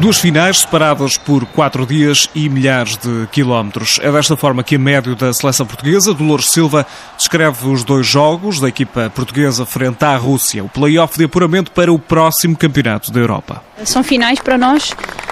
Duas finais separadas por quatro dias e milhares de quilómetros. É desta forma que a médio da seleção portuguesa, Dolores Silva, descreve os dois jogos da equipa portuguesa frente à Rússia, o play-off de apuramento para o próximo campeonato da Europa. São finais para nós,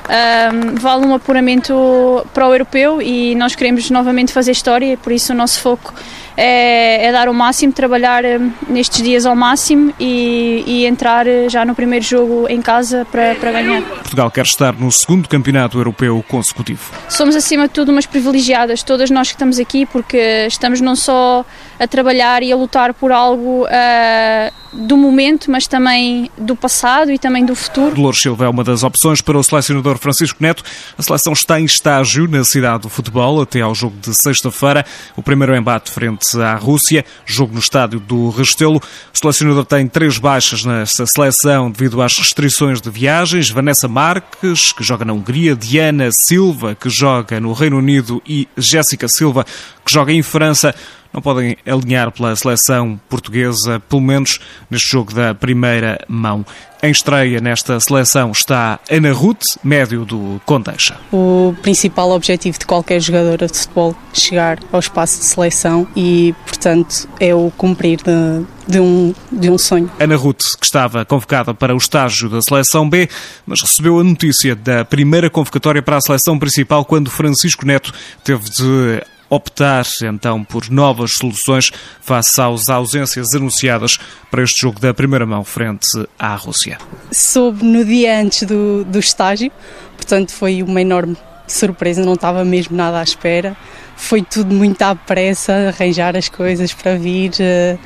um, vale um apuramento para o europeu e nós queremos novamente fazer história, por isso o nosso foco é, é dar o máximo, trabalhar nestes dias ao máximo e, e entrar eh, já no primeiro jogo em casa para, para ganhar. Portugal quer estar no segundo campeonato europeu consecutivo. Somos acima de tudo umas privilegiadas, todas nós que estamos aqui, porque estamos não só a trabalhar e a lutar por algo uh, do momento, mas também do passado e também do futuro. Dolores Silva é uma das opções para o selecionador Francisco Neto. A seleção está em estágio na cidade do futebol até ao jogo de sexta-feira. O primeiro embate frente à Rússia, jogo no estádio do Restelo. O selecionador tem três baixas nesta seleção devido às restrições de viagens. Vanessa Marques, que joga na Hungria, Diana Silva, que joga no Reino Unido e Jéssica Silva, que joga em França não podem alinhar pela seleção portuguesa, pelo menos neste jogo da primeira mão. Em estreia nesta seleção está Ana Ruth, médio do Condeixa. O principal objetivo de qualquer jogadora de futebol é chegar ao espaço de seleção e, portanto, é o cumprir de, de, um, de um sonho. Ana Ruth, que estava convocada para o estágio da seleção B, mas recebeu a notícia da primeira convocatória para a seleção principal quando Francisco Neto teve de optar então por novas soluções face às ausências anunciadas para este jogo da primeira mão frente à Rússia. Soube no dia antes do, do estágio, portanto foi uma enorme surpresa, não estava mesmo nada à espera. Foi tudo muito à pressa, arranjar as coisas para vir, eh,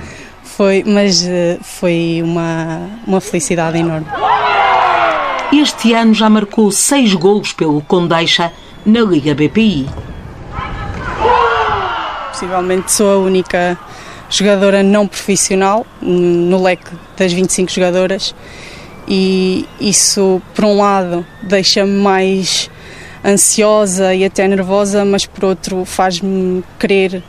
foi, mas eh, foi uma, uma felicidade enorme. Este ano já marcou seis gols pelo Condeixa na Liga BPI possivelmente sou a única jogadora não profissional no leque das 25 jogadoras e isso, por um lado, deixa-me mais ansiosa e até nervosa, mas por outro faz-me querer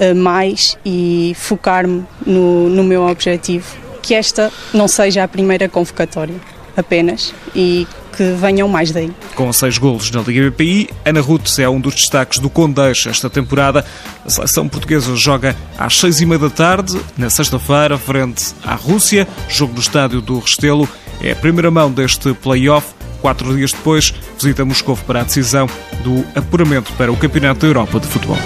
uh, mais e focar-me no, no meu objetivo, que esta não seja a primeira convocatória apenas e que venham mais daí. Com seis golos na Liga BPI, Ana Ruth é um dos destaques do Condeixa esta temporada. A seleção portuguesa joga às seis e meia da tarde, na sexta-feira, frente à Rússia, jogo no estádio do Restelo. É a primeira mão deste play-off. Quatro dias depois, visita Moscou para a decisão do apuramento para o Campeonato da Europa de Futebol.